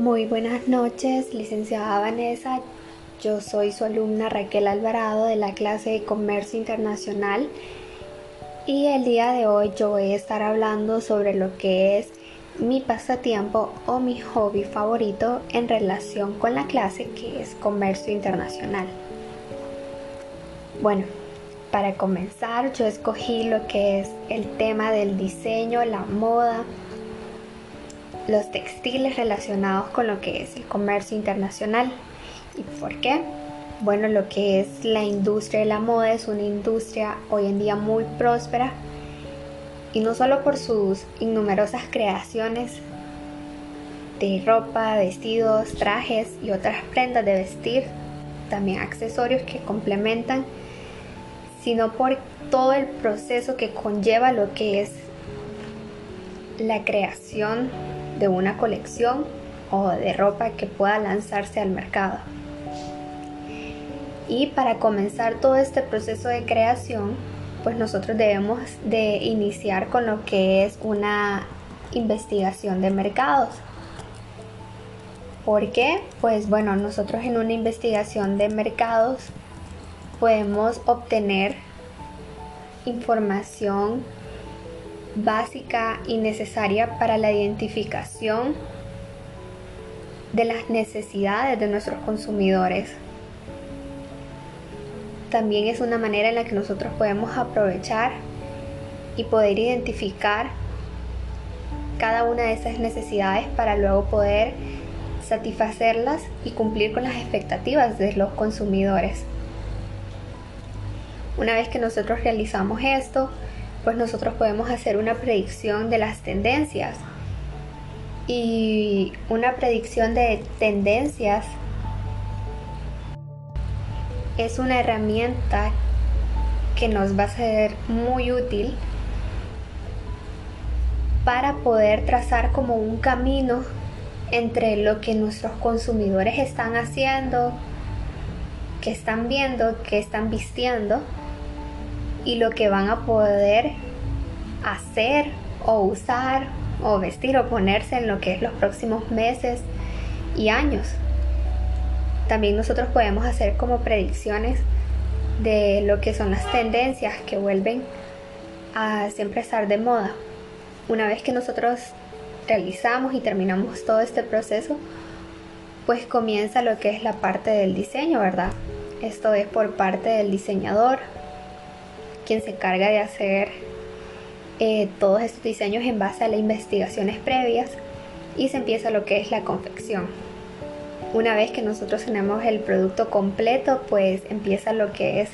Muy buenas noches, licenciada Vanessa. Yo soy su alumna Raquel Alvarado de la clase de Comercio Internacional y el día de hoy yo voy a estar hablando sobre lo que es mi pasatiempo o mi hobby favorito en relación con la clase que es Comercio Internacional. Bueno, para comenzar yo escogí lo que es el tema del diseño, la moda, los textiles relacionados con lo que es el comercio internacional. ¿Y por qué? Bueno, lo que es la industria de la moda es una industria hoy en día muy próspera y no solo por sus innumerosas creaciones de ropa, vestidos, trajes y otras prendas de vestir, también accesorios que complementan, sino por todo el proceso que conlleva lo que es la creación de una colección o de ropa que pueda lanzarse al mercado. Y para comenzar todo este proceso de creación, pues nosotros debemos de iniciar con lo que es una investigación de mercados. ¿Por qué? Pues bueno, nosotros en una investigación de mercados podemos obtener información básica y necesaria para la identificación de las necesidades de nuestros consumidores. También es una manera en la que nosotros podemos aprovechar y poder identificar cada una de esas necesidades para luego poder satisfacerlas y cumplir con las expectativas de los consumidores. Una vez que nosotros realizamos esto, pues nosotros podemos hacer una predicción de las tendencias. Y una predicción de tendencias es una herramienta que nos va a ser muy útil para poder trazar como un camino entre lo que nuestros consumidores están haciendo, que están viendo, que están vistiendo y lo que van a poder hacer o usar o vestir o ponerse en lo que es los próximos meses y años. También nosotros podemos hacer como predicciones de lo que son las tendencias que vuelven a siempre estar de moda. Una vez que nosotros realizamos y terminamos todo este proceso, pues comienza lo que es la parte del diseño, ¿verdad? Esto es por parte del diseñador, quien se encarga de hacer eh, todos estos diseños en base a las investigaciones previas y se empieza lo que es la confección. Una vez que nosotros tenemos el producto completo, pues empieza lo que es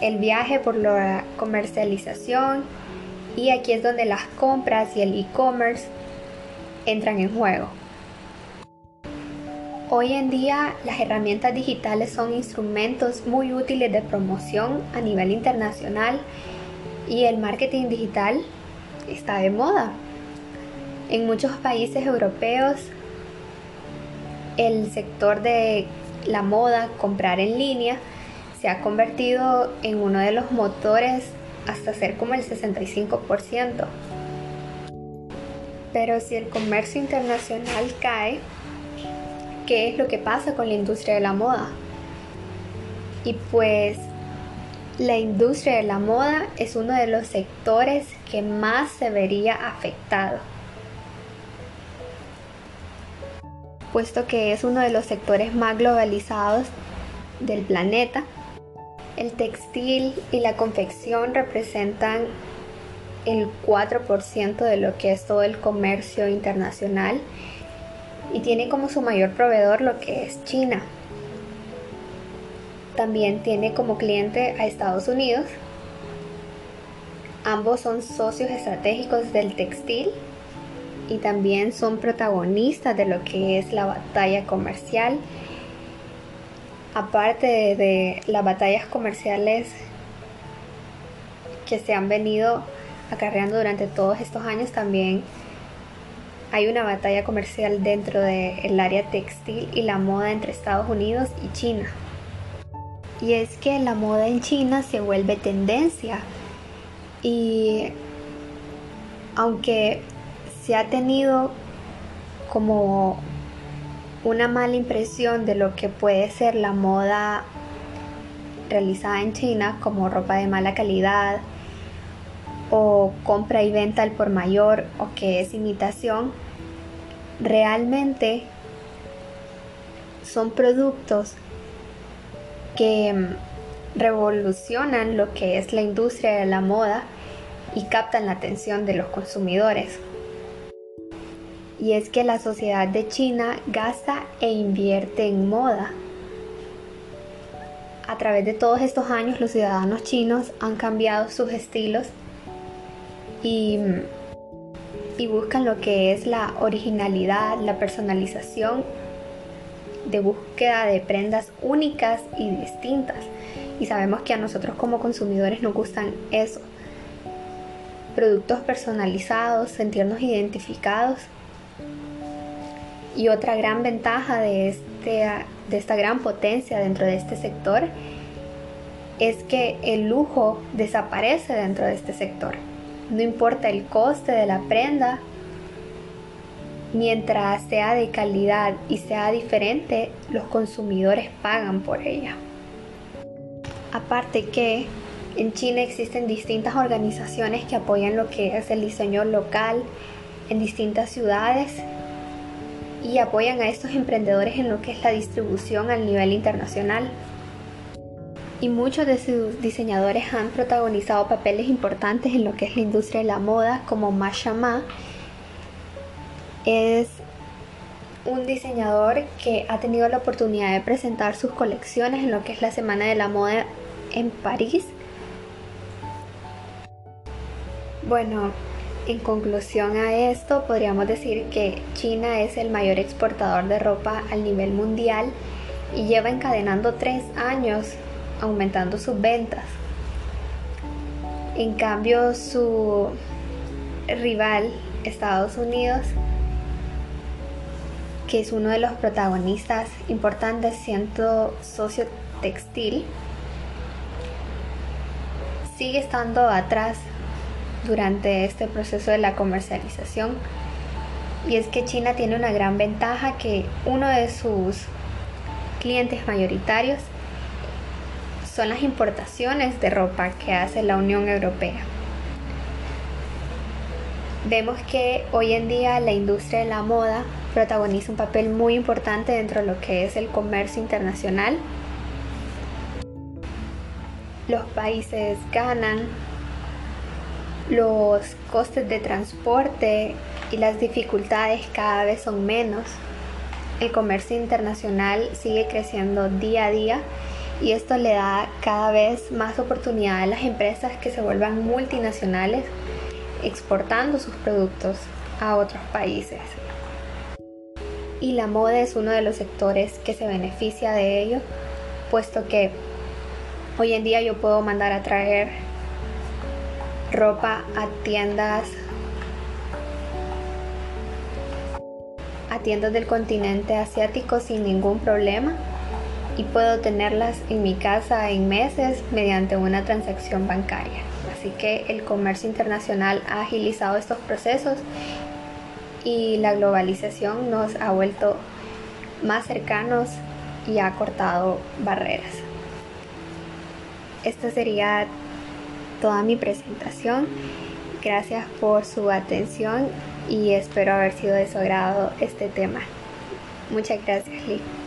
el viaje por la comercialización y aquí es donde las compras y el e-commerce entran en juego. Hoy en día las herramientas digitales son instrumentos muy útiles de promoción a nivel internacional y el marketing digital está de moda. En muchos países europeos el sector de la moda, comprar en línea, se ha convertido en uno de los motores hasta ser como el 65%. Pero si el comercio internacional cae, qué es lo que pasa con la industria de la moda. Y pues la industria de la moda es uno de los sectores que más se vería afectado, puesto que es uno de los sectores más globalizados del planeta. El textil y la confección representan el 4% de lo que es todo el comercio internacional y tiene como su mayor proveedor lo que es China. También tiene como cliente a Estados Unidos. Ambos son socios estratégicos del textil y también son protagonistas de lo que es la batalla comercial. Aparte de, las batallas comerciales que se han venido acarreando durante todos estos años, también hay una batalla comercial dentro del área textil y la moda entre Estados Unidos y China. Y es que la moda en China se vuelve tendencia. Y aunque se ha tenido como una mala impresión de lo que puede ser la moda realizada en China, como ropa de mala calidad o compra y venta al por mayor o que es imitación, realmente son productos que mm, revolucionan lo que es la industria de la moda y captan la atención de los consumidores. Y es que la sociedad de China gasta e invierte en moda. A través de todos estos años los ciudadanos chinos han cambiado sus estilos y, y buscan lo que es la originalidad, la personalización de búsqueda de prendas únicas y distintas. Y sabemos que a nosotros como consumidores nos gustan eso. Productos personalizados, sentirnos identificados. Y otra gran ventaja de, este, de esta gran potencia dentro de este sector es que el lujo desaparece dentro de este sector. No importa el coste de la prenda, mientras sea de calidad y sea diferente, los consumidores pagan por ella. Aparte que en China existen distintas organizaciones que apoyan lo que es el diseño local en distintas ciudades y apoyan a estos emprendedores en lo que es la distribución al nivel internacional. Y muchos de sus diseñadores han protagonizado papeles importantes en lo que es la industria de la moda, como Ma Shama, es un diseñador que ha tenido la oportunidad de presentar sus colecciones en lo que es la Semana de la Moda en París. Bueno, en conclusión a esto, podríamos decir que China es el mayor exportador de ropa al nivel mundial y lleva encadenando tres años aumentando sus ventas. En cambio, su rival, Estados Unidos, que es uno de los protagonistas importantes siendo socio textil, sigue estando atrás durante este proceso de la comercialización. Y es que China tiene una gran ventaja que uno de sus clientes mayoritarios son las importaciones de ropa que hace la Unión Europea. Vemos que hoy en día la industria de la moda protagoniza un papel muy importante dentro de lo que es el comercio internacional. Los países ganan, los costes de transporte y las dificultades cada vez son menos. El comercio internacional sigue creciendo día a día y esto le da cada vez más oportunidad a las empresas que se vuelvan multinacionales exportando sus productos a otros países. Y la moda es uno de los sectores que se beneficia de ello, puesto que hoy en día yo puedo mandar a traer ropa a tiendas a tiendas del continente asiático sin ningún problema y puedo tenerlas en mi casa en meses mediante una transacción bancaria. Así que el comercio internacional ha agilizado estos procesos y la globalización nos ha vuelto más cercanos y ha cortado barreras. Esta sería toda mi presentación. Gracias por su atención y espero haber sido de su agrado este tema. Muchas gracias, Lee.